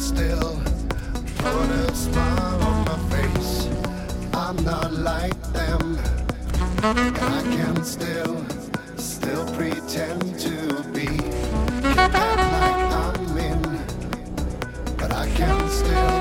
stand still, put a smile on my face. I'm not like them, and I can still, still pretend to be. Act like I'm in, but I can still.